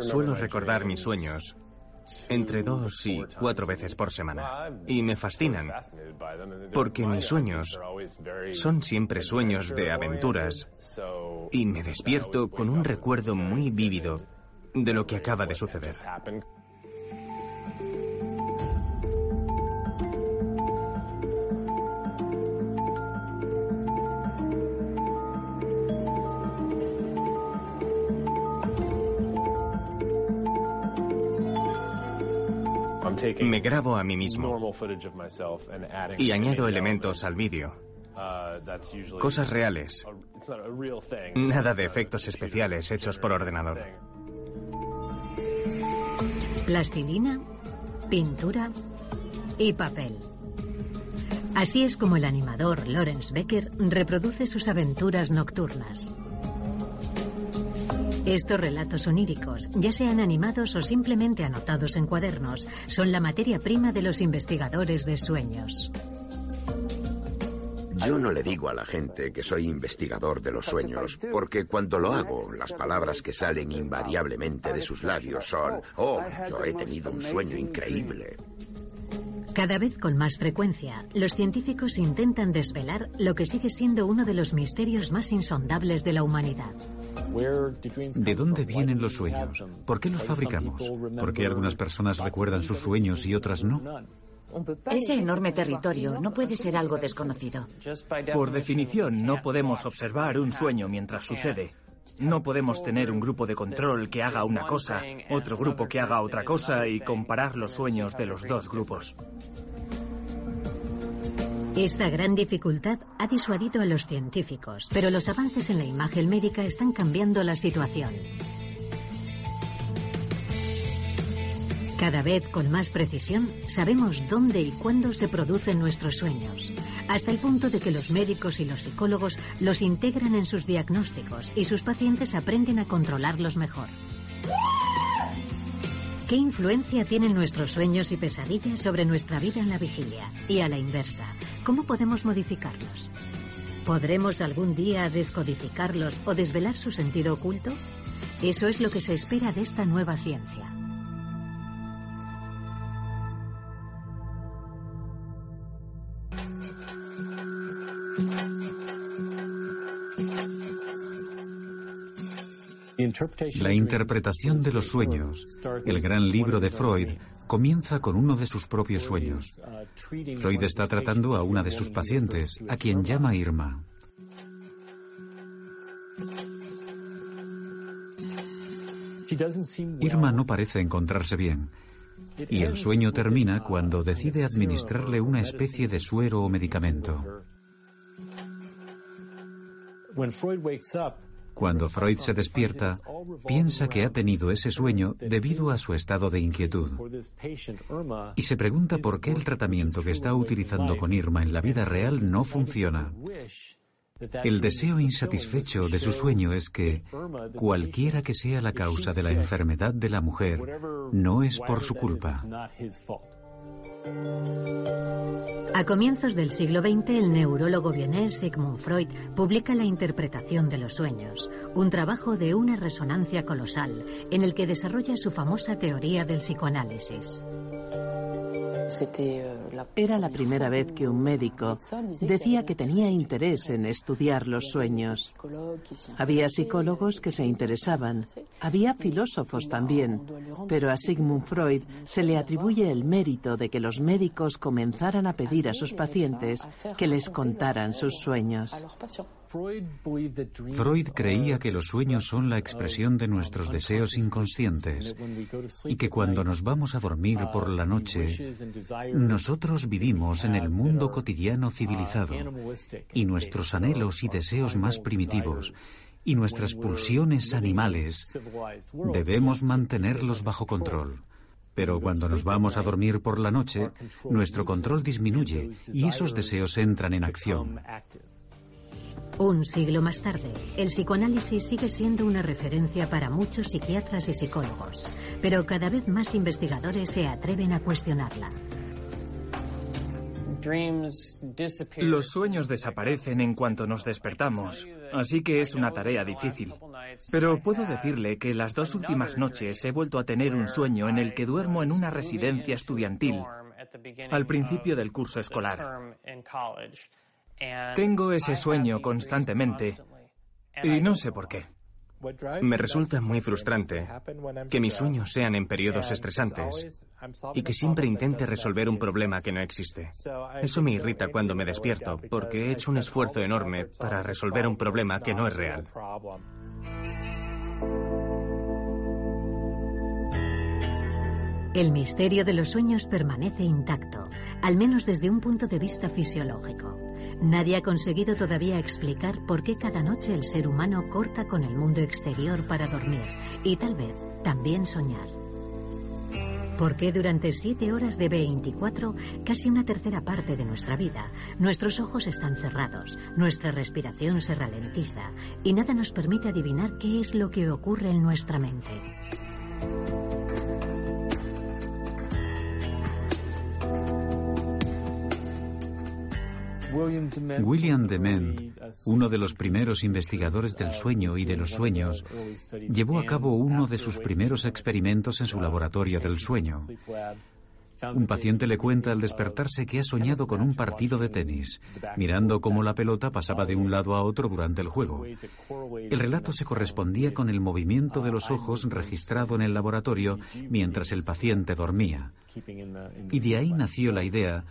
Suelo recordar mis sueños entre dos y cuatro veces por semana. Y me fascinan, porque mis sueños son siempre sueños de aventuras y me despierto con un recuerdo muy vívido de lo que acaba de suceder. Me grabo a mí mismo y añado elementos al vídeo. Cosas reales. Nada de efectos especiales hechos por ordenador. Plastilina, pintura y papel. Así es como el animador Lawrence Becker reproduce sus aventuras nocturnas. Estos relatos oníricos, ya sean animados o simplemente anotados en cuadernos, son la materia prima de los investigadores de sueños. Yo no le digo a la gente que soy investigador de los sueños, porque cuando lo hago, las palabras que salen invariablemente de sus labios son, oh, yo he tenido un sueño increíble. Cada vez con más frecuencia, los científicos intentan desvelar lo que sigue siendo uno de los misterios más insondables de la humanidad. ¿De dónde vienen los sueños? ¿Por qué los fabricamos? ¿Por qué algunas personas recuerdan sus sueños y otras no? Ese enorme territorio no puede ser algo desconocido. Por definición, no podemos observar un sueño mientras sucede. No podemos tener un grupo de control que haga una cosa, otro grupo que haga otra cosa y comparar los sueños de los dos grupos. Esta gran dificultad ha disuadido a los científicos, pero los avances en la imagen médica están cambiando la situación. Cada vez con más precisión sabemos dónde y cuándo se producen nuestros sueños, hasta el punto de que los médicos y los psicólogos los integran en sus diagnósticos y sus pacientes aprenden a controlarlos mejor. ¿Qué influencia tienen nuestros sueños y pesadillas sobre nuestra vida en la vigilia? Y a la inversa, ¿cómo podemos modificarlos? ¿Podremos algún día descodificarlos o desvelar su sentido oculto? Eso es lo que se espera de esta nueva ciencia. La interpretación de los sueños, el gran libro de Freud, comienza con uno de sus propios sueños. Freud está tratando a una de sus pacientes, a quien llama Irma. Irma no parece encontrarse bien, y el sueño termina cuando decide administrarle una especie de suero o medicamento. Cuando Freud se despierta, piensa que ha tenido ese sueño debido a su estado de inquietud y se pregunta por qué el tratamiento que está utilizando con Irma en la vida real no funciona. El deseo insatisfecho de su sueño es que, cualquiera que sea la causa de la enfermedad de la mujer, no es por su culpa. A comienzos del siglo XX, el neurólogo vienés Sigmund Freud publica La interpretación de los sueños, un trabajo de una resonancia colosal en el que desarrolla su famosa teoría del psicoanálisis. Era la primera vez que un médico decía que tenía interés en estudiar los sueños. Había psicólogos que se interesaban, había filósofos también, pero a Sigmund Freud se le atribuye el mérito de que los médicos comenzaran a pedir a sus pacientes que les contaran sus sueños. Freud creía que los sueños son la expresión de nuestros deseos inconscientes y que cuando nos vamos a dormir por la noche, nosotros vivimos en el mundo cotidiano civilizado y nuestros anhelos y deseos más primitivos y nuestras pulsiones animales debemos mantenerlos bajo control. Pero cuando nos vamos a dormir por la noche, nuestro control disminuye y esos deseos entran en acción. Un siglo más tarde, el psicoanálisis sigue siendo una referencia para muchos psiquiatras y psicólogos, pero cada vez más investigadores se atreven a cuestionarla. Los sueños desaparecen en cuanto nos despertamos, así que es una tarea difícil. Pero puedo decirle que las dos últimas noches he vuelto a tener un sueño en el que duermo en una residencia estudiantil al principio del curso escolar. Tengo ese sueño constantemente y no sé por qué. Me resulta muy frustrante que mis sueños sean en periodos estresantes y que siempre intente resolver un problema que no existe. Eso me irrita cuando me despierto porque he hecho un esfuerzo enorme para resolver un problema que no es real. El misterio de los sueños permanece intacto, al menos desde un punto de vista fisiológico. Nadie ha conseguido todavía explicar por qué cada noche el ser humano corta con el mundo exterior para dormir y tal vez también soñar. ¿Por qué durante siete horas de 24, casi una tercera parte de nuestra vida, nuestros ojos están cerrados, nuestra respiración se ralentiza y nada nos permite adivinar qué es lo que ocurre en nuestra mente? William Dement, uno de los primeros investigadores del sueño y de los sueños, llevó a cabo uno de sus primeros experimentos en su laboratorio del sueño. Un paciente le cuenta al despertarse que ha soñado con un partido de tenis, mirando cómo la pelota pasaba de un lado a otro durante el juego. El relato se correspondía con el movimiento de los ojos registrado en el laboratorio mientras el paciente dormía. Y de ahí nació la idea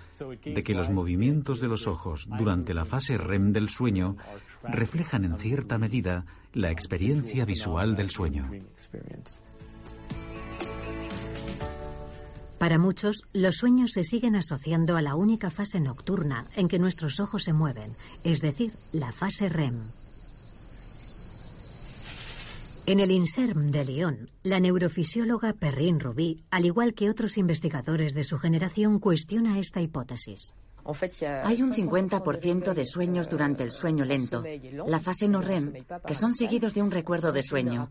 de que los movimientos de los ojos durante la fase REM del sueño reflejan en cierta medida la experiencia visual del sueño. Para muchos, los sueños se siguen asociando a la única fase nocturna en que nuestros ojos se mueven, es decir, la fase REM. En el INSERM de Lyon, la neurofisióloga Perrine Rubí, al igual que otros investigadores de su generación, cuestiona esta hipótesis. Hay un 50% de sueños durante el sueño lento, la fase no REM, que son seguidos de un recuerdo de sueño,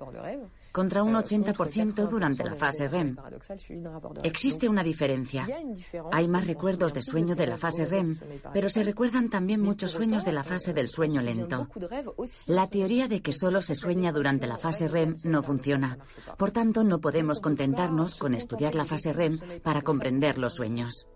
contra un 80% durante la fase REM. Existe una diferencia. Hay más recuerdos de sueño de la fase REM, pero se recuerdan también muchos sueños de la fase del sueño lento. La teoría de que solo se sueña durante la fase REM no funciona. Por tanto, no podemos contentarnos con estudiar la fase REM para comprender los sueños.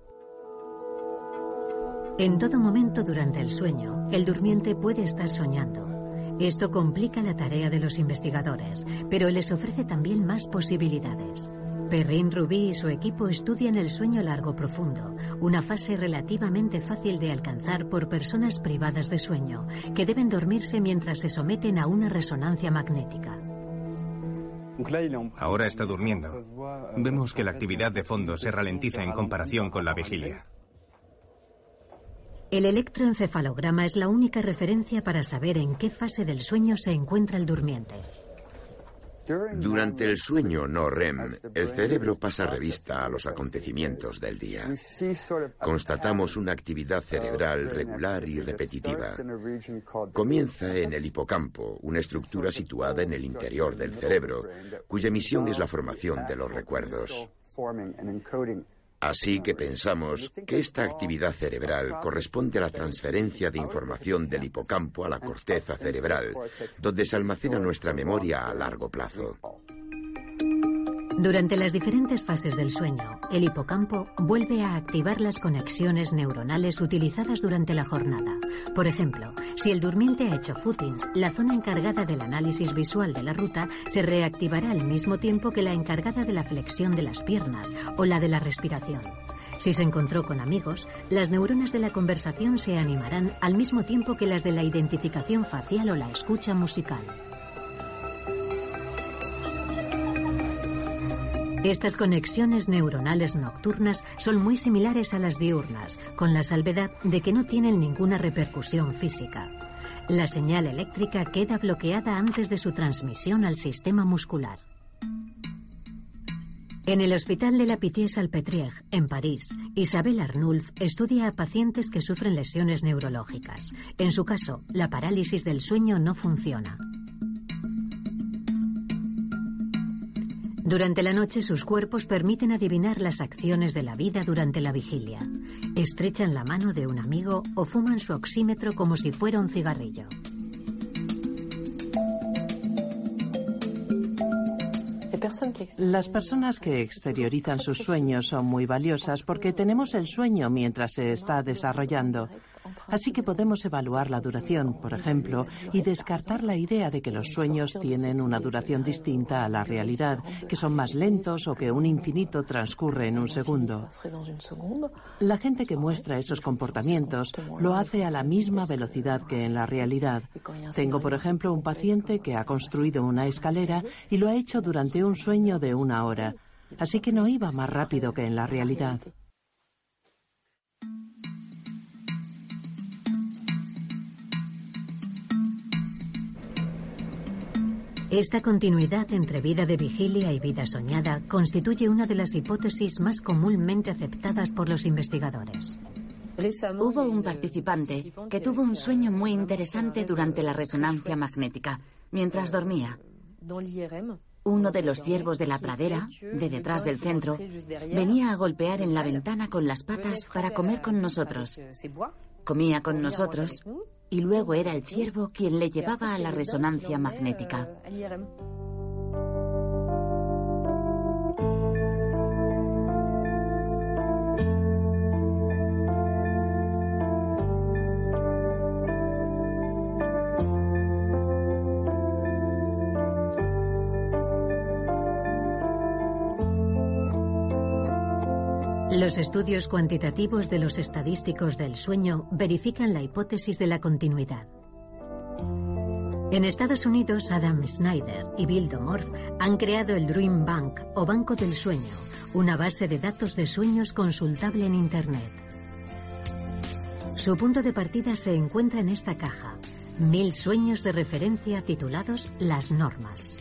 En todo momento durante el sueño, el durmiente puede estar soñando. Esto complica la tarea de los investigadores, pero les ofrece también más posibilidades. Perrin Rubí y su equipo estudian el sueño largo profundo, una fase relativamente fácil de alcanzar por personas privadas de sueño, que deben dormirse mientras se someten a una resonancia magnética. Ahora está durmiendo. Vemos que la actividad de fondo se ralentiza en comparación con la vigilia. El electroencefalograma es la única referencia para saber en qué fase del sueño se encuentra el durmiente. Durante el sueño no REM, el cerebro pasa revista a los acontecimientos del día. Constatamos una actividad cerebral regular y repetitiva. Comienza en el hipocampo, una estructura situada en el interior del cerebro, cuya misión es la formación de los recuerdos. Así que pensamos que esta actividad cerebral corresponde a la transferencia de información del hipocampo a la corteza cerebral, donde se almacena nuestra memoria a largo plazo. Durante las diferentes fases del sueño, el hipocampo vuelve a activar las conexiones neuronales utilizadas durante la jornada. Por ejemplo, si el durmiente ha hecho footing, la zona encargada del análisis visual de la ruta se reactivará al mismo tiempo que la encargada de la flexión de las piernas o la de la respiración. Si se encontró con amigos, las neuronas de la conversación se animarán al mismo tiempo que las de la identificación facial o la escucha musical. Estas conexiones neuronales nocturnas son muy similares a las diurnas, con la salvedad de que no tienen ninguna repercusión física. La señal eléctrica queda bloqueada antes de su transmisión al sistema muscular. En el Hospital de la Pitié-Salpêtrière, en París, Isabel Arnulf estudia a pacientes que sufren lesiones neurológicas. En su caso, la parálisis del sueño no funciona. Durante la noche sus cuerpos permiten adivinar las acciones de la vida durante la vigilia. Estrechan la mano de un amigo o fuman su oxímetro como si fuera un cigarrillo. Las personas que exteriorizan sus sueños son muy valiosas porque tenemos el sueño mientras se está desarrollando. Así que podemos evaluar la duración, por ejemplo, y descartar la idea de que los sueños tienen una duración distinta a la realidad, que son más lentos o que un infinito transcurre en un segundo. La gente que muestra esos comportamientos lo hace a la misma velocidad que en la realidad. Tengo, por ejemplo, un paciente que ha construido una escalera y lo ha hecho durante un sueño de una hora. Así que no iba más rápido que en la realidad. Esta continuidad entre vida de vigilia y vida soñada constituye una de las hipótesis más comúnmente aceptadas por los investigadores. Hubo un participante que tuvo un sueño muy interesante durante la resonancia magnética, mientras dormía. Uno de los ciervos de la pradera, de detrás del centro, venía a golpear en la ventana con las patas para comer con nosotros. Comía con nosotros y luego era el ciervo quien le llevaba a la resonancia magnética. Los estudios cuantitativos de los estadísticos del sueño verifican la hipótesis de la continuidad. En Estados Unidos, Adam Snyder y Bill Domorf han creado el Dream Bank o Banco del Sueño, una base de datos de sueños consultable en Internet. Su punto de partida se encuentra en esta caja, mil sueños de referencia titulados Las Normas.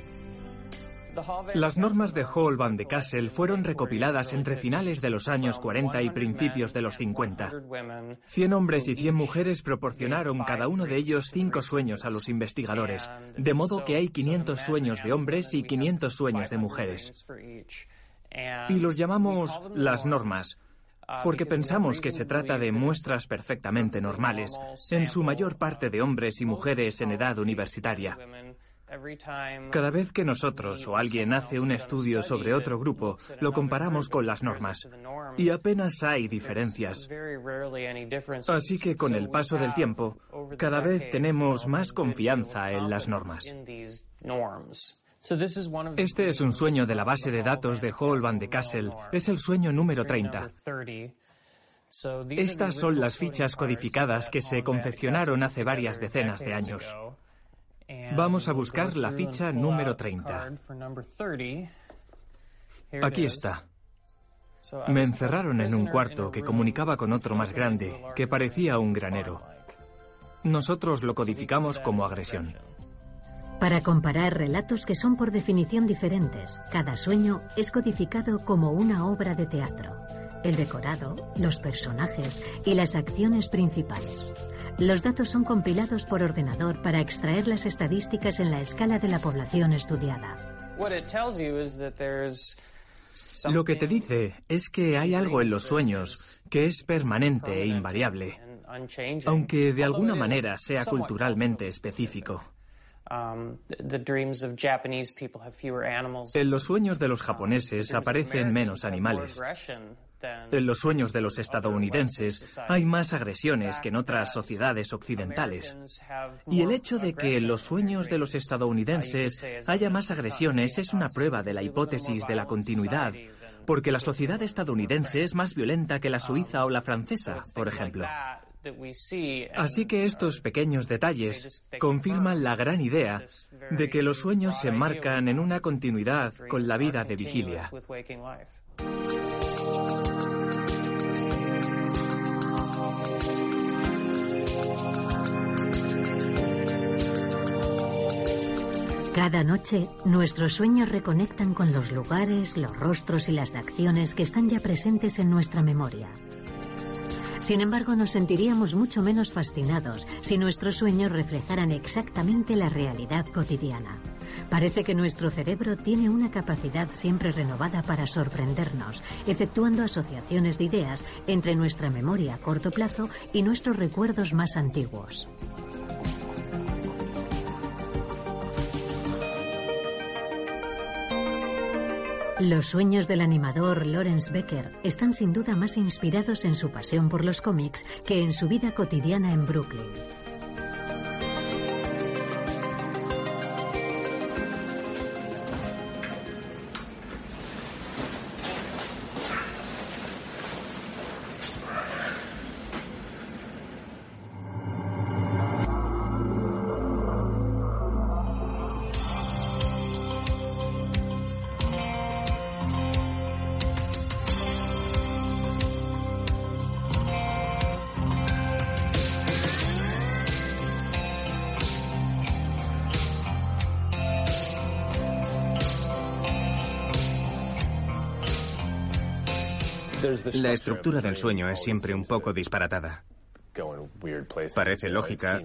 Las normas de Hall van de Kassel fueron recopiladas entre finales de los años 40 y principios de los 50. 100 hombres y 100 mujeres proporcionaron cada uno de ellos cinco sueños a los investigadores, de modo que hay 500 sueños de hombres y 500 sueños de mujeres. Y los llamamos las normas, porque pensamos que se trata de muestras perfectamente normales, en su mayor parte de hombres y mujeres en edad universitaria. Cada vez que nosotros o alguien hace un estudio sobre otro grupo, lo comparamos con las normas. Y apenas hay diferencias. Así que con el paso del tiempo, cada vez tenemos más confianza en las normas. Este es un sueño de la base de datos de Hall van de Kassel. Es el sueño número 30. Estas son las fichas codificadas que se confeccionaron hace varias decenas de años. Vamos a buscar la ficha número 30. Aquí está. Me encerraron en un cuarto que comunicaba con otro más grande, que parecía un granero. Nosotros lo codificamos como agresión. Para comparar relatos que son por definición diferentes, cada sueño es codificado como una obra de teatro. El decorado, los personajes y las acciones principales. Los datos son compilados por ordenador para extraer las estadísticas en la escala de la población estudiada. Lo que te dice es que hay algo en los sueños que es permanente e invariable, aunque de alguna manera sea culturalmente específico. En los sueños de los japoneses aparecen menos animales. En los sueños de los estadounidenses hay más agresiones que en otras sociedades occidentales. Y el hecho de que en los sueños de los estadounidenses haya más agresiones es una prueba de la hipótesis de la continuidad, porque la sociedad estadounidense es más violenta que la suiza o la francesa, por ejemplo. Así que estos pequeños detalles confirman la gran idea de que los sueños se marcan en una continuidad con la vida de vigilia. Cada noche, nuestros sueños reconectan con los lugares, los rostros y las acciones que están ya presentes en nuestra memoria. Sin embargo, nos sentiríamos mucho menos fascinados si nuestros sueños reflejaran exactamente la realidad cotidiana. Parece que nuestro cerebro tiene una capacidad siempre renovada para sorprendernos, efectuando asociaciones de ideas entre nuestra memoria a corto plazo y nuestros recuerdos más antiguos. Los sueños del animador Lawrence Becker están sin duda más inspirados en su pasión por los cómics que en su vida cotidiana en Brooklyn. La estructura del sueño es siempre un poco disparatada. Parece lógica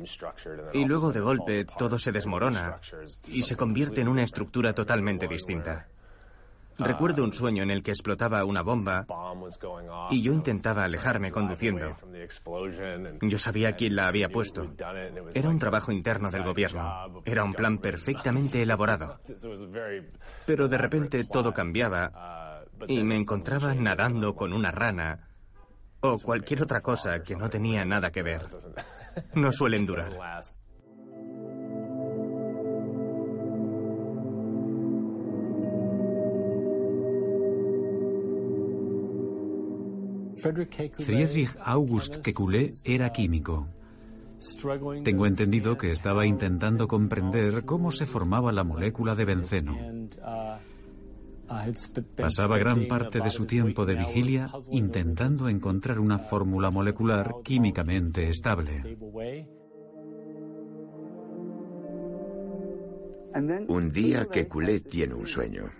y luego de golpe todo se desmorona y se convierte en una estructura totalmente distinta. Recuerdo un sueño en el que explotaba una bomba y yo intentaba alejarme conduciendo. Yo sabía quién la había puesto. Era un trabajo interno del gobierno. Era un plan perfectamente elaborado. Pero de repente todo cambiaba y me encontraba nadando con una rana o cualquier otra cosa que no tenía nada que ver. No suelen durar. Friedrich August Kekulé era químico. Tengo entendido que estaba intentando comprender cómo se formaba la molécula de benceno. Pasaba gran parte de su tiempo de vigilia intentando encontrar una fórmula molecular químicamente estable. Un día Kekulé tiene un sueño.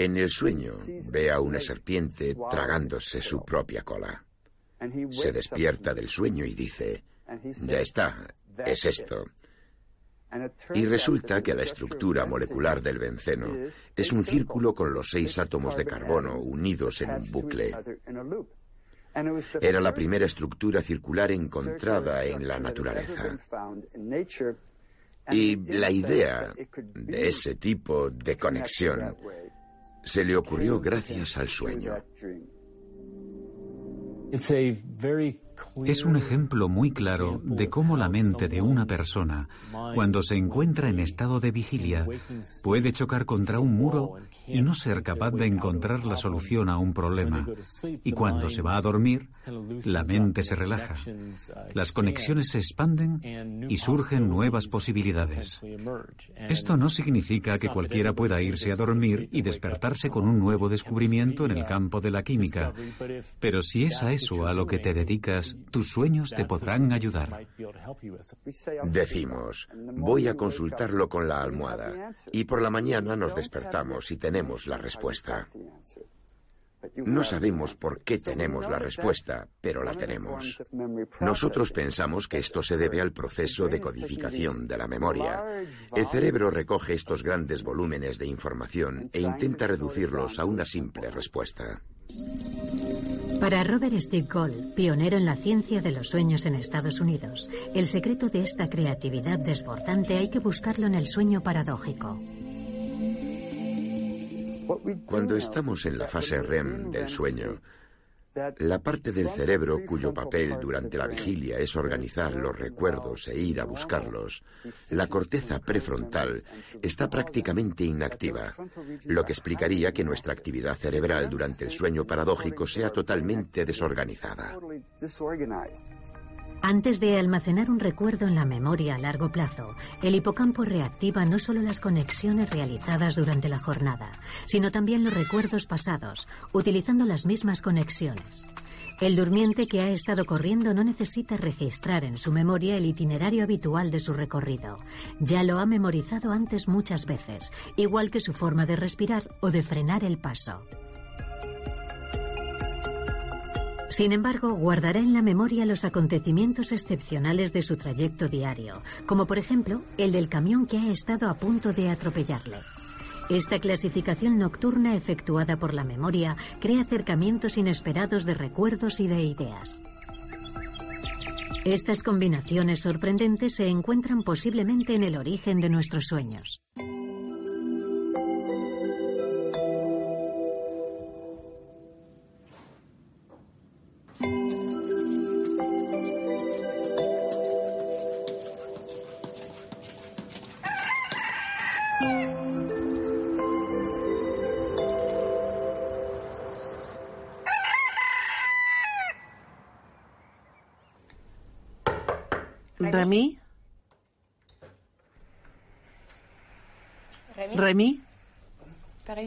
En el sueño ve a una serpiente tragándose su propia cola. Se despierta del sueño y dice, ya está, es esto. Y resulta que la estructura molecular del benceno es un círculo con los seis átomos de carbono unidos en un bucle. Era la primera estructura circular encontrada en la naturaleza. Y la idea de ese tipo de conexión se le ocurrió gracias al sueño. Es un ejemplo muy claro de cómo la mente de una persona, cuando se encuentra en estado de vigilia, puede chocar contra un muro y no ser capaz de encontrar la solución a un problema. Y cuando se va a dormir, la mente se relaja. Las conexiones se expanden y surgen nuevas posibilidades. Esto no significa que cualquiera pueda irse a dormir y despertarse con un nuevo descubrimiento en el campo de la química, pero si es a eso a lo que te dedicas, tus sueños te podrán ayudar. Decimos, voy a consultarlo con la almohada y por la mañana nos despertamos y tenemos la respuesta. No sabemos por qué tenemos la respuesta, pero la tenemos. Nosotros pensamos que esto se debe al proceso de codificación de la memoria. El cerebro recoge estos grandes volúmenes de información e intenta reducirlos a una simple respuesta. Para Robert Stickgold, pionero en la ciencia de los sueños en Estados Unidos, el secreto de esta creatividad desbordante hay que buscarlo en el sueño paradójico. Cuando estamos en la fase REM del sueño, la parte del cerebro cuyo papel durante la vigilia es organizar los recuerdos e ir a buscarlos, la corteza prefrontal está prácticamente inactiva, lo que explicaría que nuestra actividad cerebral durante el sueño paradójico sea totalmente desorganizada. Antes de almacenar un recuerdo en la memoria a largo plazo, el hipocampo reactiva no solo las conexiones realizadas durante la jornada, sino también los recuerdos pasados, utilizando las mismas conexiones. El durmiente que ha estado corriendo no necesita registrar en su memoria el itinerario habitual de su recorrido. Ya lo ha memorizado antes muchas veces, igual que su forma de respirar o de frenar el paso. Sin embargo, guardará en la memoria los acontecimientos excepcionales de su trayecto diario, como por ejemplo el del camión que ha estado a punto de atropellarle. Esta clasificación nocturna efectuada por la memoria crea acercamientos inesperados de recuerdos y de ideas. Estas combinaciones sorprendentes se encuentran posiblemente en el origen de nuestros sueños.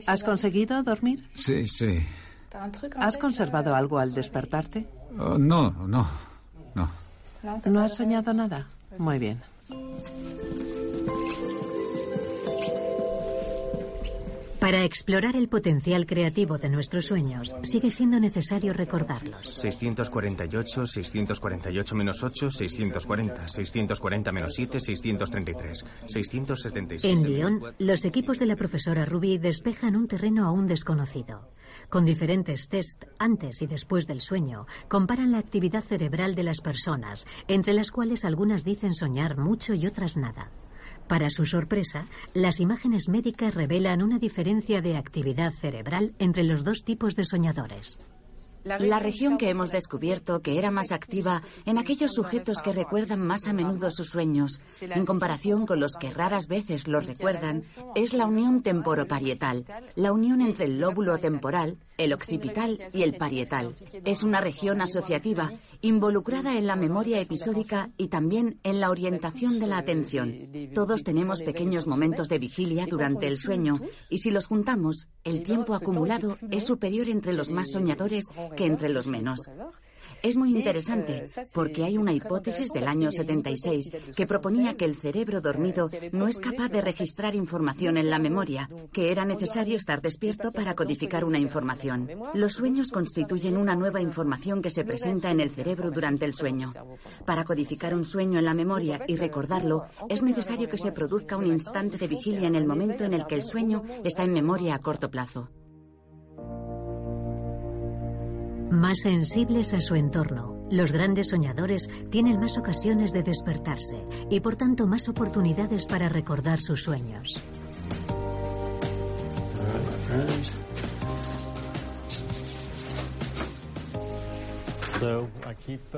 ¿Has conseguido dormir? Sí, sí. ¿Has conservado algo al despertarte? Oh, no, no, no. ¿No has soñado nada? Muy bien. Para explorar el potencial creativo de nuestros sueños, sigue siendo necesario recordarlos. 648, 648 menos 8, 640, 640 menos 7, 633, 677. En Lyon, los equipos de la profesora Ruby despejan un terreno aún desconocido. Con diferentes test antes y después del sueño, comparan la actividad cerebral de las personas, entre las cuales algunas dicen soñar mucho y otras nada. Para su sorpresa, las imágenes médicas revelan una diferencia de actividad cerebral entre los dos tipos de soñadores. La región que hemos descubierto que era más activa en aquellos sujetos que recuerdan más a menudo sus sueños, en comparación con los que raras veces los recuerdan, es la unión temporoparietal, la unión entre el lóbulo temporal, el occipital y el parietal. Es una región asociativa involucrada en la memoria episódica y también en la orientación de la atención. Todos tenemos pequeños momentos de vigilia durante el sueño y si los juntamos, el tiempo acumulado es superior entre los más soñadores que entre los menos. Es muy interesante porque hay una hipótesis del año 76 que proponía que el cerebro dormido no es capaz de registrar información en la memoria, que era necesario estar despierto para codificar una información. Los sueños constituyen una nueva información que se presenta en el cerebro durante el sueño. Para codificar un sueño en la memoria y recordarlo, es necesario que se produzca un instante de vigilia en el momento en el que el sueño está en memoria a corto plazo. Más sensibles a su entorno, los grandes soñadores tienen más ocasiones de despertarse y por tanto más oportunidades para recordar sus sueños.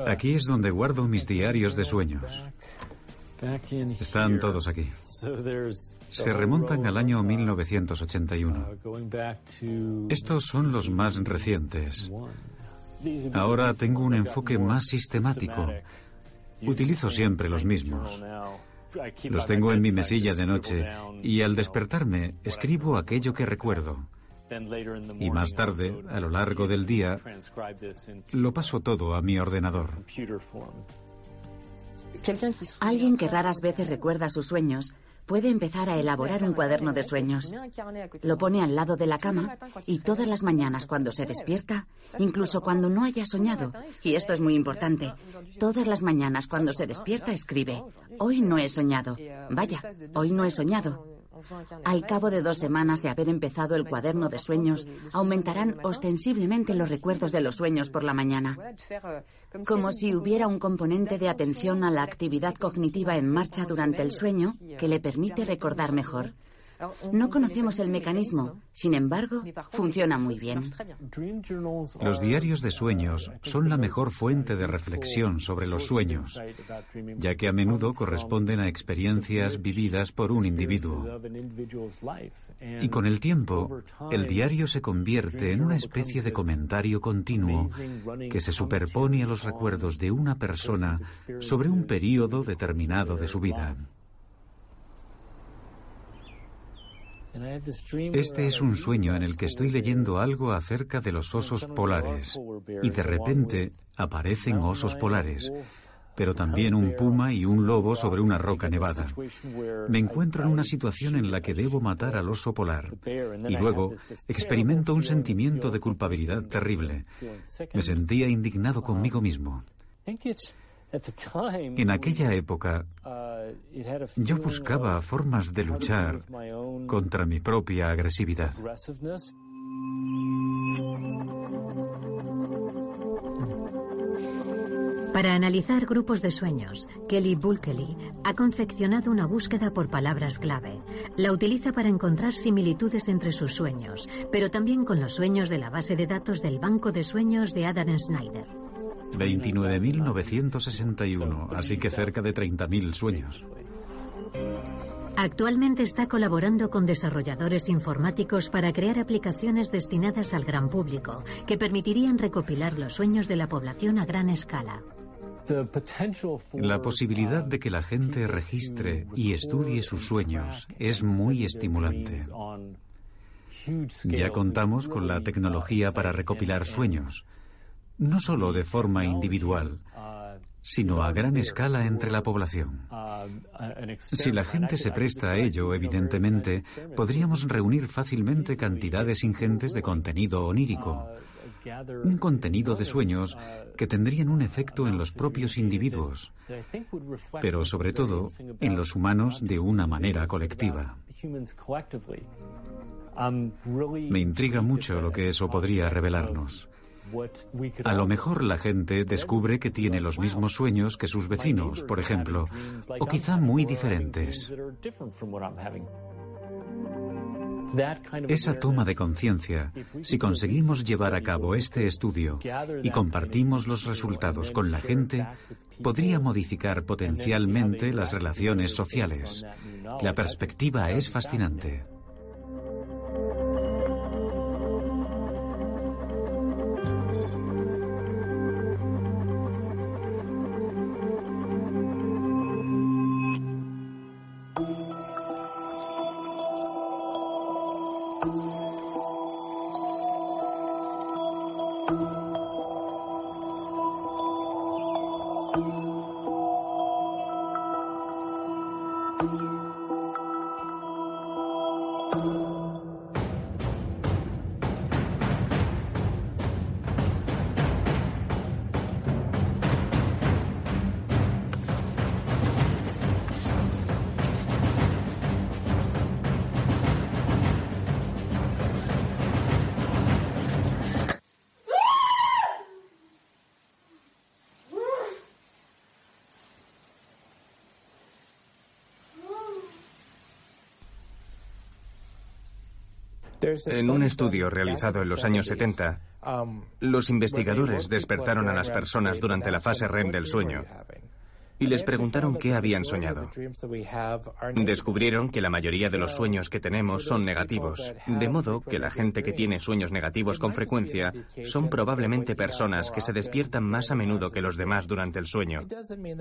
Aquí es donde guardo mis diarios de sueños. Están todos aquí. Se remontan al año 1981. Estos son los más recientes. Ahora tengo un enfoque más sistemático. Utilizo siempre los mismos. Los tengo en mi mesilla de noche y al despertarme escribo aquello que recuerdo. Y más tarde, a lo largo del día, lo paso todo a mi ordenador. Alguien que raras veces recuerda sus sueños puede empezar a elaborar un cuaderno de sueños. Lo pone al lado de la cama y todas las mañanas cuando se despierta, incluso cuando no haya soñado, y esto es muy importante, todas las mañanas cuando se despierta escribe, hoy no he soñado, vaya, hoy no he soñado. Al cabo de dos semanas de haber empezado el cuaderno de sueños, aumentarán ostensiblemente los recuerdos de los sueños por la mañana, como si hubiera un componente de atención a la actividad cognitiva en marcha durante el sueño que le permite recordar mejor. No conocemos el mecanismo, sin embargo, funciona muy bien. Los diarios de sueños son la mejor fuente de reflexión sobre los sueños, ya que a menudo corresponden a experiencias vividas por un individuo. Y con el tiempo, el diario se convierte en una especie de comentario continuo que se superpone a los recuerdos de una persona sobre un periodo determinado de su vida. Este es un sueño en el que estoy leyendo algo acerca de los osos polares y de repente aparecen osos polares, pero también un puma y un lobo sobre una roca nevada. Me encuentro en una situación en la que debo matar al oso polar y luego experimento un sentimiento de culpabilidad terrible. Me sentía indignado conmigo mismo. En aquella época, yo buscaba formas de luchar contra mi propia agresividad. Para analizar grupos de sueños, Kelly Bulkeley ha confeccionado una búsqueda por palabras clave. La utiliza para encontrar similitudes entre sus sueños, pero también con los sueños de la base de datos del Banco de Sueños de Adam Snyder. 29.961, así que cerca de 30.000 sueños. Actualmente está colaborando con desarrolladores informáticos para crear aplicaciones destinadas al gran público, que permitirían recopilar los sueños de la población a gran escala. La posibilidad de que la gente registre y estudie sus sueños es muy estimulante. Ya contamos con la tecnología para recopilar sueños, no solo de forma individual, sino a gran escala entre la población. Si la gente se presta a ello, evidentemente, podríamos reunir fácilmente cantidades ingentes de contenido onírico, un contenido de sueños que tendrían un efecto en los propios individuos, pero sobre todo en los humanos de una manera colectiva. Me intriga mucho lo que eso podría revelarnos. A lo mejor la gente descubre que tiene los mismos sueños que sus vecinos, por ejemplo, o quizá muy diferentes. Esa toma de conciencia, si conseguimos llevar a cabo este estudio y compartimos los resultados con la gente, podría modificar potencialmente las relaciones sociales. La perspectiva es fascinante. En un estudio realizado en los años 70, los investigadores despertaron a las personas durante la fase REM del sueño y les preguntaron qué habían soñado. Descubrieron que la mayoría de los sueños que tenemos son negativos, de modo que la gente que tiene sueños negativos con frecuencia son probablemente personas que se despiertan más a menudo que los demás durante el sueño.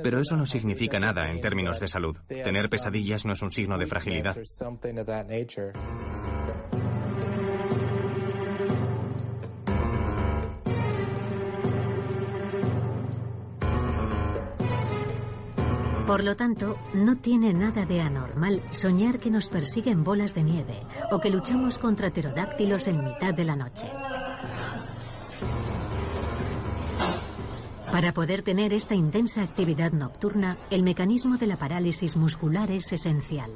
Pero eso no significa nada en términos de salud. Tener pesadillas no es un signo de fragilidad. Por lo tanto, no tiene nada de anormal soñar que nos persiguen bolas de nieve o que luchamos contra pterodáctilos en mitad de la noche. Para poder tener esta intensa actividad nocturna, el mecanismo de la parálisis muscular es esencial.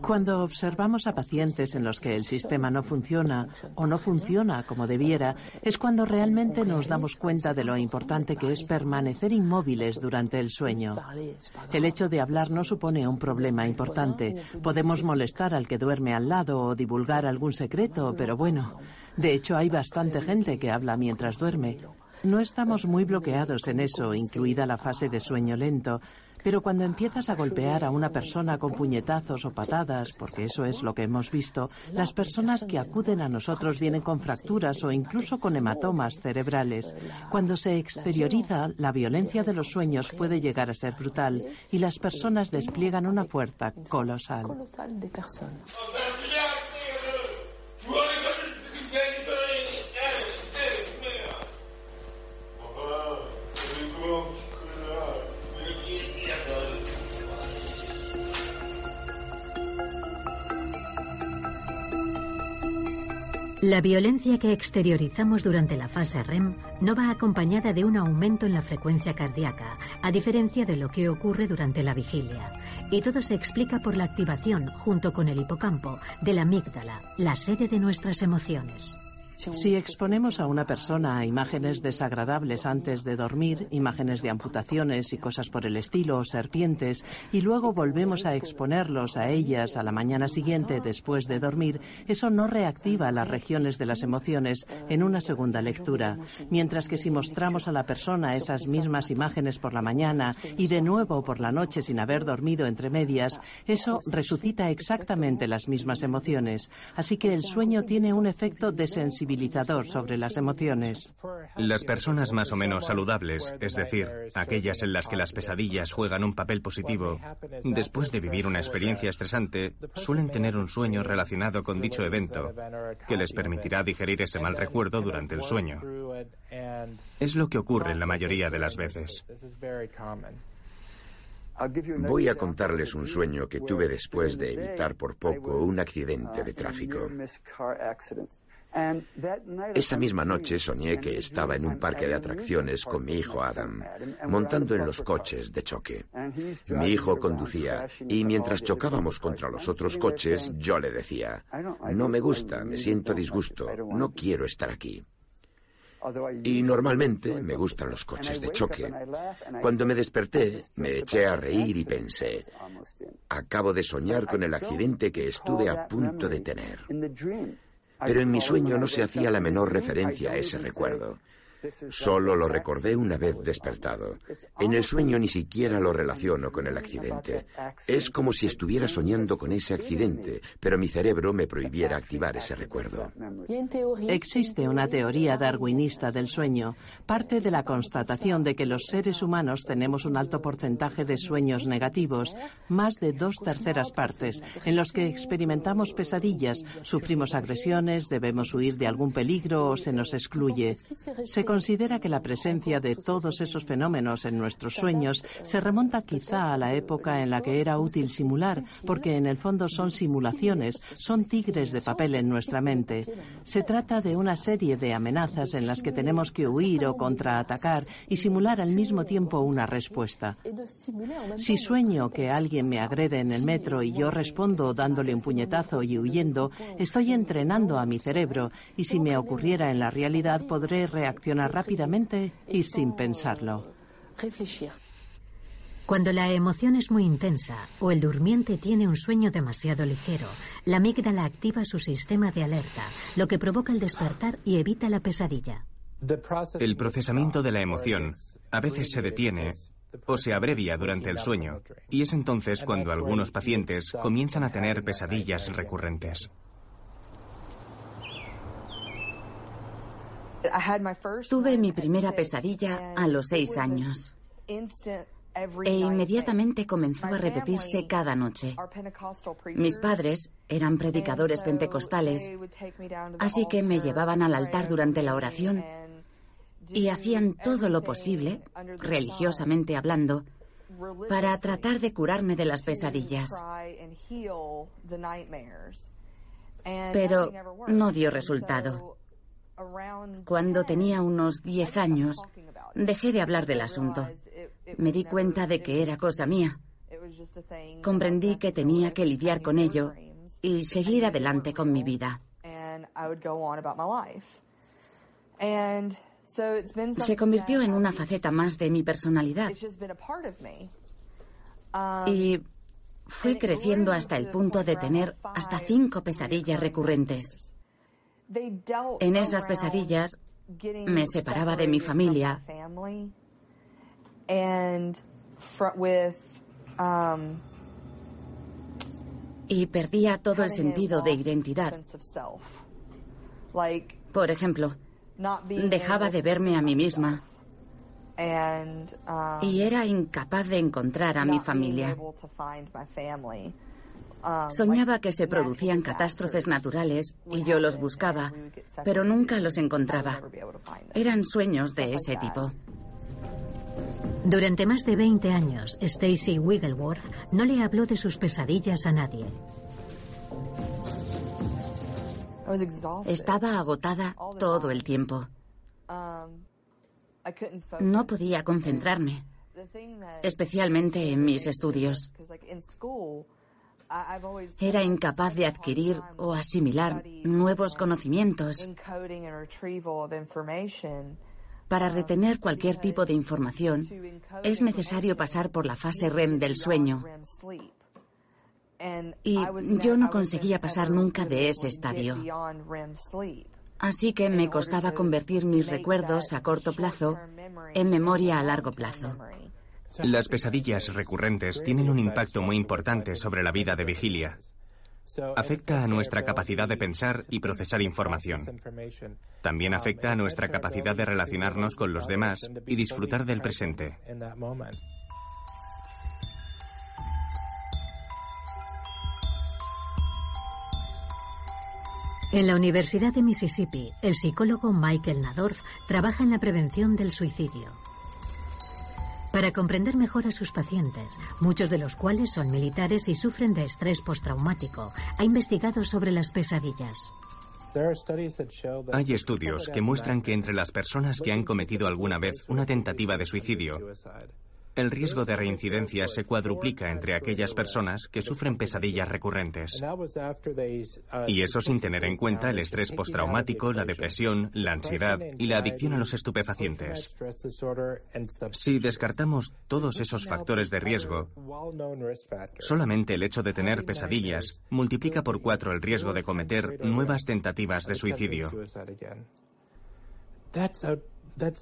Cuando observamos a pacientes en los que el sistema no funciona o no funciona como debiera, es cuando realmente nos damos cuenta de lo importante que es permanecer inmóviles durante el sueño. El hecho de hablar no supone un problema importante. Podemos molestar al que duerme al lado o divulgar algún secreto, pero bueno, de hecho hay bastante gente que habla mientras duerme. No estamos muy bloqueados en eso, incluida la fase de sueño lento, Pero cuando empiezas a golpear a una persona con puñetazos o patadas, porque eso es lo que hemos visto, las personas que acuden a nosotros vienen con fracturas o incluso con hematomas cerebrales. Cuando se exterioriza, la violencia de los sueños puede llegar a ser brutal y las personas despliegan una fuerza colosal. La violencia que exteriorizamos durante la fase REM no va acompañada de un aumento en la frecuencia cardíaca, a diferencia de lo que ocurre durante la vigilia. Y todo se explica por la activación, junto con el hipocampo, de la amígdala, la sede de nuestras emociones. Si exponemos a una persona a imágenes desagradables antes de dormir, imágenes de amputaciones y cosas por el estilo, o serpientes, y luego volvemos a exponerlos a ellas a la mañana siguiente después de dormir, eso no reactiva las regiones de las emociones en una segunda lectura. Mientras que si mostramos a la persona esas mismas imágenes por la mañana y de nuevo por la noche sin haber dormido entre medias, eso resucita exactamente las mismas emociones. Así que el sueño tiene un efecto sobre las emociones. Las personas más o menos saludables, es decir, aquellas en las que las pesadillas juegan un papel positivo, después de vivir una experiencia estresante, suelen tener un sueño relacionado con dicho evento, que les permitirá digerir ese mal recuerdo durante el sueño. Es lo que ocurre en la mayoría de las veces. Voy a contarles un sueño que tuve después de evitar por poco un accidente de tráfico. Esa misma noche soñé que estaba en un parque de atracciones con mi hijo Adam, montando en los coches de choque. Mi hijo conducía y mientras chocábamos contra los otros coches, yo le decía, no me gusta, me siento disgusto, no quiero estar aquí. Y normalmente me gustan los coches de choque. Cuando me desperté, me eché a reír y pensé, acabo de soñar con el accidente que estuve a punto de tener. Pero en mi sueño no se hacía la menor referencia a ese recuerdo. Solo lo recordé una vez despertado. En el sueño ni siquiera lo relaciono con el accidente. Es como si estuviera soñando con ese accidente, pero mi cerebro me prohibiera activar ese recuerdo. Existe una teoría darwinista del sueño. Parte de la constatación de que los seres humanos tenemos un alto porcentaje de sueños negativos, más de dos terceras partes, en los que experimentamos pesadillas, sufrimos agresiones, debemos huir de algún peligro o se nos excluye. Considera que la presencia de todos esos fenómenos en nuestros sueños se remonta quizá a la época en la que era útil simular, porque en el fondo son simulaciones, son tigres de papel en nuestra mente. Se trata de una serie de amenazas en las que tenemos que huir o contraatacar y simular al mismo tiempo una respuesta. Si sueño que alguien me agrede en el metro y yo respondo dándole un puñetazo y huyendo, estoy entrenando a mi cerebro y si me ocurriera en la realidad podré reaccionar rápidamente y sin pensarlo. Cuando la emoción es muy intensa o el durmiente tiene un sueño demasiado ligero, la amígdala activa su sistema de alerta, lo que provoca el despertar y evita la pesadilla. El procesamiento de la emoción a veces se detiene o se abrevia durante el sueño, y es entonces cuando algunos pacientes comienzan a tener pesadillas recurrentes. Tuve mi primera pesadilla a los seis años e inmediatamente comenzó a repetirse cada noche. Mis padres eran predicadores pentecostales, así que me llevaban al altar durante la oración y hacían todo lo posible, religiosamente hablando, para tratar de curarme de las pesadillas. Pero no dio resultado. Cuando tenía unos 10 años, dejé de hablar del asunto. Me di cuenta de que era cosa mía. Comprendí que tenía que lidiar con ello y seguir adelante con mi vida. Se convirtió en una faceta más de mi personalidad. Y fue creciendo hasta el punto de tener hasta cinco pesadillas recurrentes. En esas pesadillas me separaba de mi familia. Y perdía todo el sentido de identidad. Por ejemplo, dejaba de verme a mí misma. Y era incapaz de encontrar a mi familia. Soñaba que se producían catástrofes naturales y yo los buscaba, pero nunca los encontraba. Eran sueños de ese tipo. Durante más de 20 años, Stacy Wiggleworth no le habló de sus pesadillas a nadie. Estaba agotada todo el tiempo. No podía concentrarme, especialmente en mis estudios. Era incapaz de adquirir o asimilar nuevos conocimientos. Para retener cualquier tipo de información es necesario pasar por la fase REM del sueño. Y yo no conseguía pasar nunca de ese estadio. Así que me costaba convertir mis recuerdos a corto plazo en memoria a largo plazo. Las pesadillas recurrentes tienen un impacto muy importante sobre la vida de vigilia. Afecta a nuestra capacidad de pensar y procesar información. También afecta a nuestra capacidad de relacionarnos con los demás y disfrutar del presente. En la Universidad de Mississippi, el psicólogo Michael Nadorf trabaja en la prevención del suicidio. Para comprender mejor a sus pacientes, muchos de los cuales son militares y sufren de estrés postraumático, ha investigado sobre las pesadillas. Hay estudios que muestran que entre las personas que han cometido alguna vez una tentativa de suicidio, el riesgo de reincidencia se cuadruplica entre aquellas personas que sufren pesadillas recurrentes. Y eso sin tener en cuenta el estrés postraumático, la depresión, la ansiedad y la adicción a los estupefacientes. Si descartamos todos esos factores de riesgo, solamente el hecho de tener pesadillas multiplica por cuatro el riesgo de cometer nuevas tentativas de suicidio.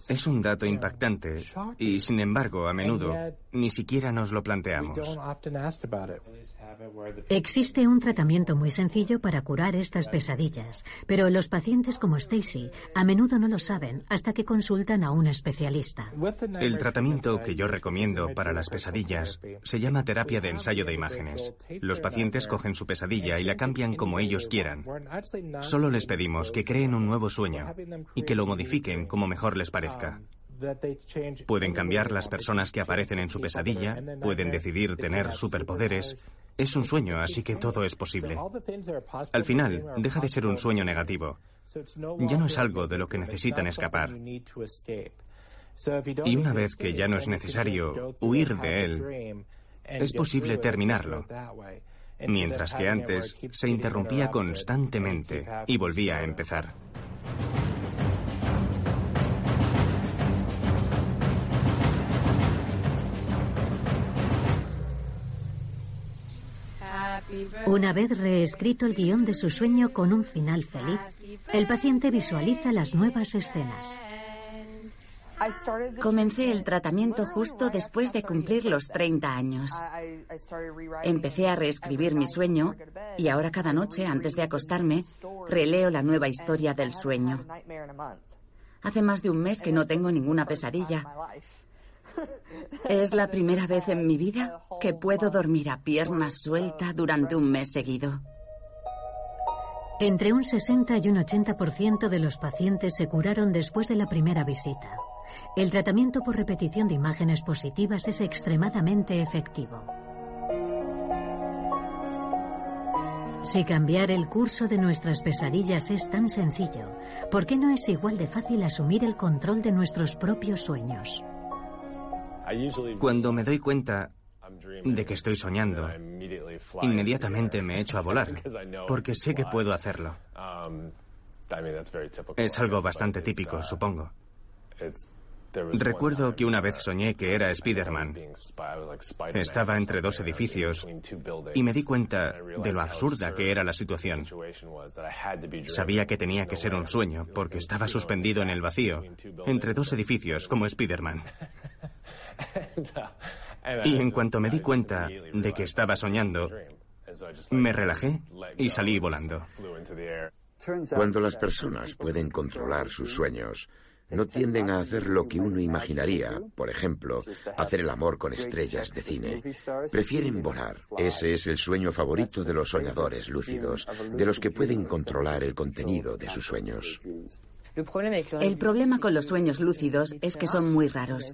Es un dato impactante y, sin embargo, a menudo ni siquiera nos lo planteamos. Existe un tratamiento muy sencillo para curar estas pesadillas, pero los pacientes como Stacy a menudo no lo saben hasta que consultan a un especialista. El tratamiento que yo recomiendo para las pesadillas se llama terapia de ensayo de imágenes. Los pacientes cogen su pesadilla y la cambian como ellos quieran. Solo les pedimos que creen un nuevo sueño y que lo modifiquen como mejor les parezca. Pueden cambiar las personas que aparecen en su pesadilla, pueden decidir tener superpoderes. Es un sueño, así que todo es posible. Al final, deja de ser un sueño negativo. Ya no es algo de lo que necesitan escapar. Y una vez que ya no es necesario huir de él, es posible terminarlo. Mientras que antes se interrumpía constantemente y volvía a empezar. Una vez reescrito el guion de su sueño con un final feliz, el paciente visualiza las nuevas escenas. Comencé el tratamiento justo después de cumplir los 30 años. Empecé a reescribir mi sueño y ahora cada noche, antes de acostarme, releo la nueva historia del sueño. Hace más de un mes que no tengo ninguna pesadilla es la primera vez en mi vida que puedo dormir a pierna suelta durante un mes seguido. Entre un 60 y un 80% de los pacientes se curaron después de la primera visita. El tratamiento por repetición de imágenes positivas es extremadamente efectivo. Si cambiar el curso de nuestras pesadillas es tan sencillo, ¿por qué no es igual de fácil asumir el control de nuestros propios sueños? Cuando me doy cuenta de que estoy soñando, inmediatamente me echo a volar, porque sé que puedo hacerlo. Es algo bastante típico, supongo. Recuerdo que una vez soñé que era Spider-Man. Estaba entre dos edificios y me di cuenta de lo absurda que era la situación. Sabía que tenía que ser un sueño porque estaba suspendido en el vacío, entre dos edificios como Spider-Man. Y en cuanto me di cuenta de que estaba soñando, me relajé y salí volando. Cuando las personas pueden controlar sus sueños, no tienden a hacer lo que uno imaginaría, por ejemplo, hacer el amor con estrellas de cine. Prefieren volar. Ese es el sueño favorito de los soñadores lúcidos, de los que pueden controlar el contenido de sus sueños. El problema con los sueños lúcidos es que son muy raros.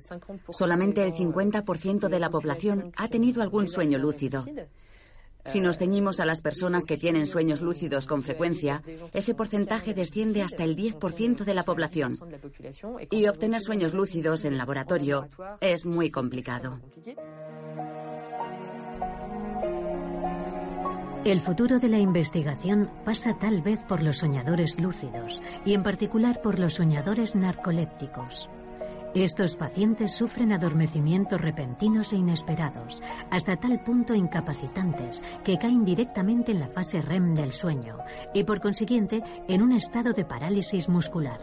Solamente el 50% de la población ha tenido algún sueño lúcido. Si nos ceñimos a las personas que tienen sueños lúcidos con frecuencia, ese porcentaje desciende hasta el 10% de la población. Y obtener sueños lúcidos en laboratorio es muy complicado. El futuro de la investigación pasa tal vez por los soñadores lúcidos y en particular por los soñadores narcolépticos. Estos pacientes sufren adormecimientos repentinos e inesperados, hasta tal punto incapacitantes que caen directamente en la fase REM del sueño y por consiguiente en un estado de parálisis muscular.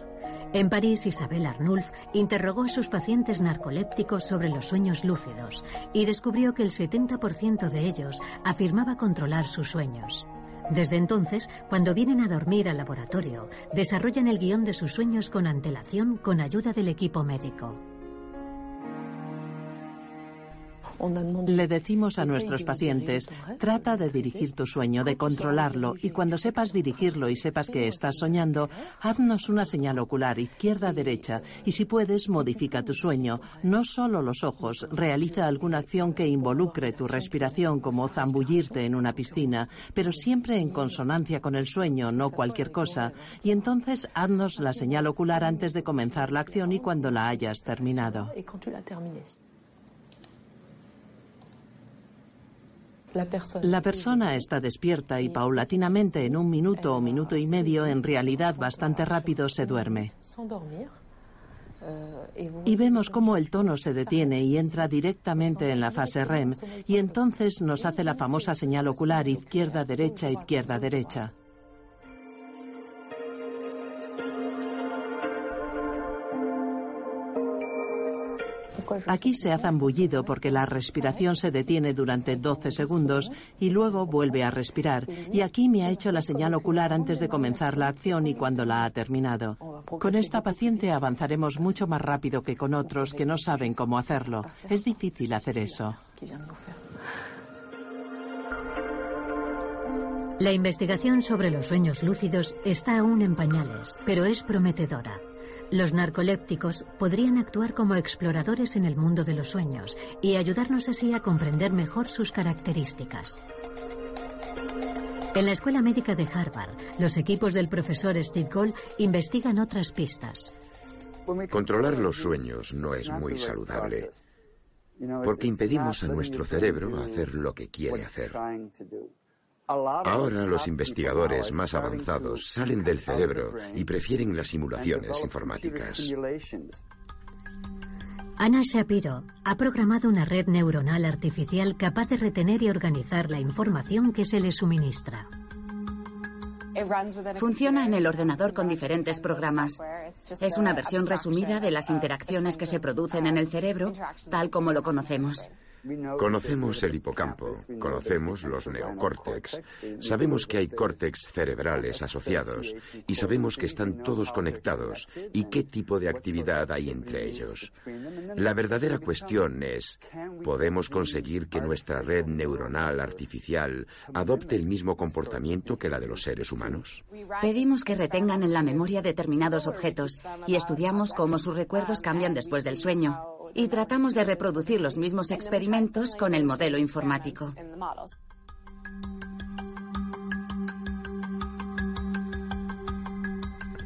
En París, Isabel Arnulf interrogó a sus pacientes narcolépticos sobre los sueños lúcidos y descubrió que el 70% de ellos afirmaba controlar sus sueños. Desde entonces, cuando vienen a dormir al laboratorio, desarrollan el guion de sus sueños con antelación con ayuda del equipo médico. Le decimos a nuestros pacientes, trata de dirigir tu sueño, de controlarlo, y cuando sepas dirigirlo y sepas que estás soñando, haznos una señal ocular izquierda-derecha, y si puedes, modifica tu sueño. No solo los ojos, realiza alguna acción que involucre tu respiración, como zambullirte en una piscina, pero siempre en consonancia con el sueño, no cualquier cosa. Y entonces haznos la señal ocular antes de comenzar la acción y cuando la hayas terminado. La persona está despierta y paulatinamente en un minuto o minuto y medio, en realidad bastante rápido, se duerme. Y vemos cómo el tono se detiene y entra directamente en la fase REM y entonces nos hace la famosa señal ocular izquierda-derecha, izquierda-derecha. Aquí se ha zambullido porque la respiración se detiene durante 12 segundos y luego vuelve a respirar. Y aquí me ha hecho la señal ocular antes de comenzar la acción y cuando la ha terminado. Con esta paciente avanzaremos mucho más rápido que con otros que no saben cómo hacerlo. Es difícil hacer eso. La investigación sobre los sueños lúcidos está aún en pañales, pero es prometedora. Los narcolépticos podrían actuar como exploradores en el mundo de los sueños y ayudarnos así a comprender mejor sus características. En la Escuela Médica de Harvard, los equipos del profesor Steve Gold investigan otras pistas. Controlar los sueños no es muy saludable, porque impedimos a nuestro cerebro hacer lo que quiere hacer. Ahora los investigadores más avanzados salen del cerebro y prefieren las simulaciones informáticas. Ana Shapiro ha programado una red neuronal artificial capaz de retener y organizar la información que se le suministra. Funciona en el ordenador con diferentes programas. Es una versión resumida de las interacciones que se producen en el cerebro, tal como lo conocemos. Conocemos el hipocampo, conocemos los neocórtex, sabemos que hay córtex cerebrales asociados y sabemos que están todos conectados. y qué tipo de actividad hay entre ellos. La verdadera cuestión es, ¿podemos conseguir que nuestra red neuronal artificial adopte el mismo comportamiento que la de los seres humanos? Pedimos que retengan en la memoria determinados objetos y estudiamos cómo sus recuerdos cambian después del sueño y tratamos de reproducir los mismos experimentos con el modelo informático.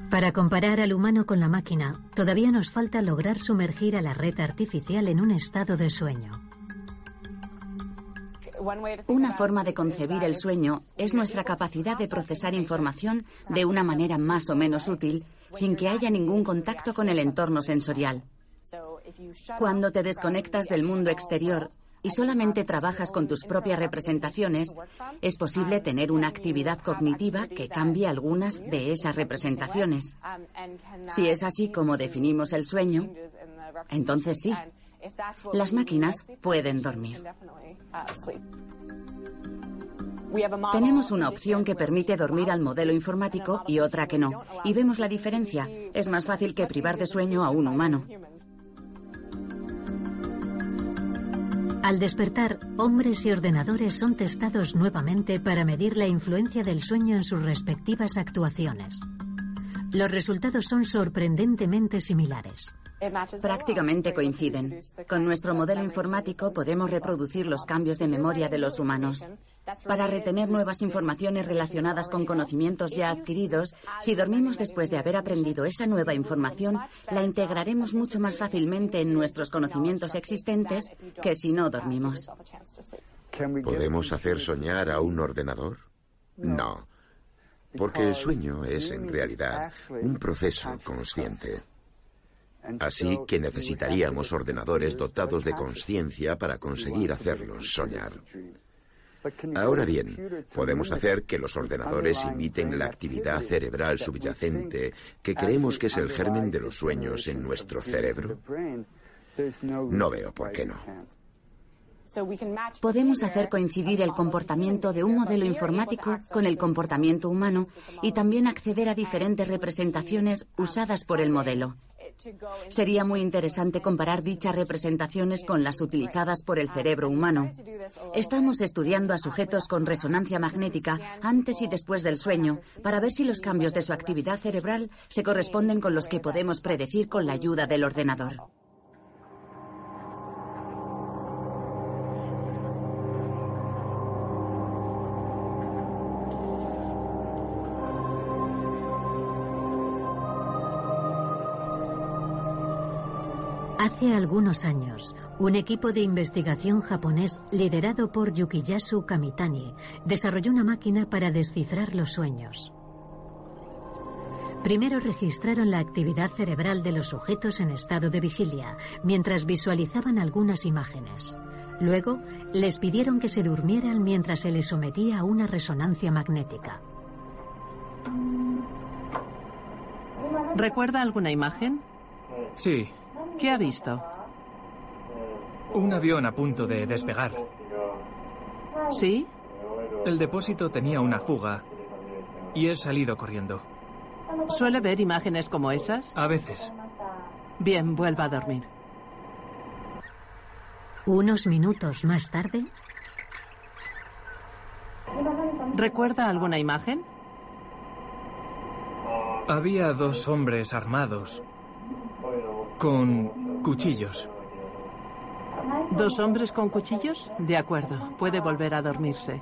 Para comparar al humano con la máquina, todavía nos falta lograr sumergir a la red artificial en un estado de sueño. Una forma de concebir el sueño es nuestra capacidad de procesar información de una manera más o menos útil sin que haya ningún contacto con el entorno sensorial. Cuando te desconectas del mundo exterior y solamente trabajas con tus propias representaciones, es posible tener una actividad cognitiva que cambie algunas de esas representaciones. Si es así como definimos el sueño, entonces sí. Las máquinas pueden dormir. Tenemos una opción que permite dormir al modelo informático y otra que no. Y vemos la diferencia. Es más fácil que privar de sueño a un humano. Al despertar, hombres y ordenadores son testados nuevamente para medir la influencia del sueño en sus respectivas actuaciones. Los resultados son sorprendentemente similares. Prácticamente coinciden. Con nuestro modelo informático podemos reproducir los cambios de memoria de los humanos. Para retener nuevas informaciones relacionadas con conocimientos ya adquiridos, si dormimos después de haber aprendido esa nueva información, la integraremos mucho más fácilmente en nuestros conocimientos existentes que si no dormimos. ¿Podemos hacer soñar a un ordenador? No, porque el sueño es en realidad un proceso consciente. Así que necesitaríamos ordenadores dotados de conciencia para conseguir hacerlos soñar. Ahora bien, podemos hacer que los ordenadores imiten la actividad cerebral subyacente que creemos que es el germen de los sueños en nuestro cerebro. No veo por qué no. Podemos hacer coincidir el comportamiento de un modelo informático con el comportamiento humano y también acceder a diferentes representaciones usadas por el modelo. Sería muy interesante comparar dichas representaciones con las utilizadas por el cerebro humano. Estamos estudiando a sujetos con resonancia magnética antes y después del sueño para ver si los cambios de su actividad cerebral se corresponden con los que podemos predecir con la ayuda del ordenador. Hace algunos años, un equipo de investigación japonés liderado por Yukiyasu Kamitani desarrolló una máquina para descifrar los sueños. Primero registraron la actividad cerebral de los sujetos en estado de vigilia, mientras visualizaban algunas imágenes. Luego, les pidieron que se durmieran mientras se les sometía a una resonancia magnética. ¿Recuerda alguna imagen? Sí, ¿Qué ha visto? Un avión a punto de despegar. ¿Sí? El depósito tenía una fuga y he salido corriendo. ¿Suele ver imágenes como esas? A veces. Bien, vuelva a dormir. Unos minutos más tarde. ¿Recuerda alguna imagen? Había dos hombres armados con cuchillos. ¿Dos hombres con cuchillos? De acuerdo, puede volver a dormirse.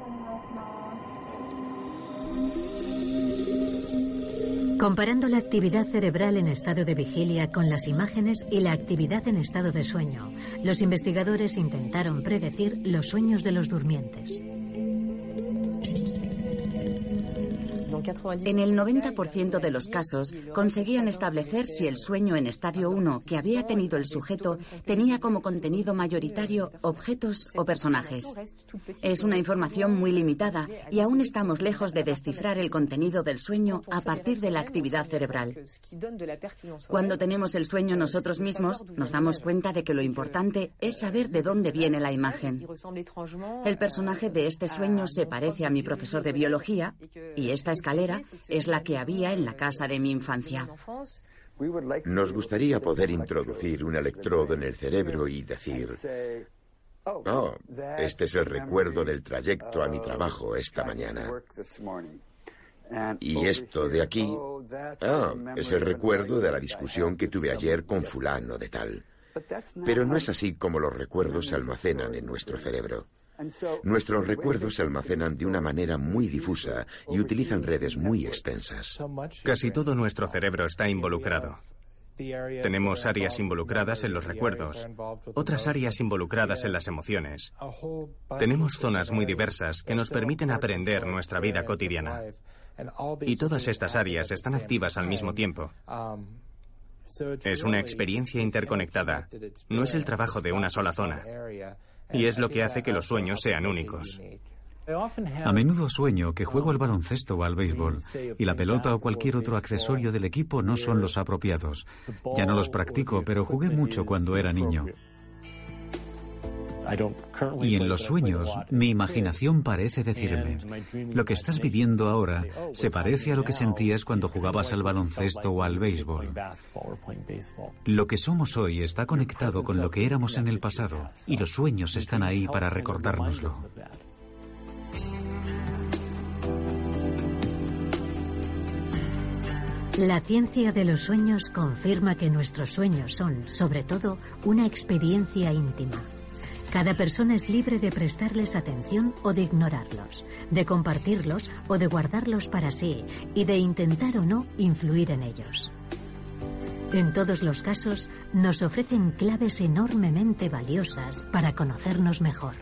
Comparando la actividad cerebral en estado de vigilia con las imágenes y la actividad en estado de sueño, los investigadores intentaron predecir los sueños de los durmientes. En el 90% de los casos conseguían establecer si el sueño en estadio 1 que había tenido el sujeto tenía como contenido mayoritario objetos o personajes. Es una información muy limitada y aún estamos lejos de descifrar el contenido del sueño a partir de la actividad cerebral. Cuando tenemos el sueño nosotros mismos, nos damos cuenta de que lo importante es saber de dónde viene la imagen. El personaje de este sueño se parece a mi profesor de biología y esta es es la que había en la casa de mi infancia. Nos gustaría poder introducir un electrodo en el cerebro y decir, oh, este es el recuerdo del trayecto a mi trabajo esta mañana. Y esto de aquí, ah, es el recuerdo de la discusión que tuve ayer con fulano de tal. Pero no es así como los recuerdos se almacenan en nuestro cerebro. Nuestros recuerdos se almacenan de una manera muy difusa y utilizan redes muy extensas. Casi todo nuestro cerebro está involucrado. Tenemos áreas involucradas en los recuerdos, otras áreas involucradas en las emociones. Tenemos zonas muy diversas que nos permiten aprender nuestra vida cotidiana. Y todas estas áreas están activas al mismo tiempo. Es una experiencia interconectada. No es el trabajo de una sola zona. Y es lo que hace que los sueños sean únicos. A menudo sueño que juego al baloncesto o al béisbol y la pelota o cualquier otro accesorio del equipo no son los apropiados. Ya no los practico, pero jugué mucho cuando era niño. Y en los sueños, mi imaginación parece decirme, lo que estás viviendo ahora se parece a lo que sentías cuando jugabas al baloncesto o al béisbol. Lo que somos hoy está conectado con lo que éramos en el pasado y los sueños están ahí para recordárnoslo. La ciencia de los sueños confirma que nuestros sueños son, sobre todo, una experiencia íntima. Cada persona es libre de prestarles atención o de ignorarlos, de compartirlos o de guardarlos para sí y de intentar o no influir en ellos. En todos los casos, nos ofrecen claves enormemente valiosas para conocernos mejor.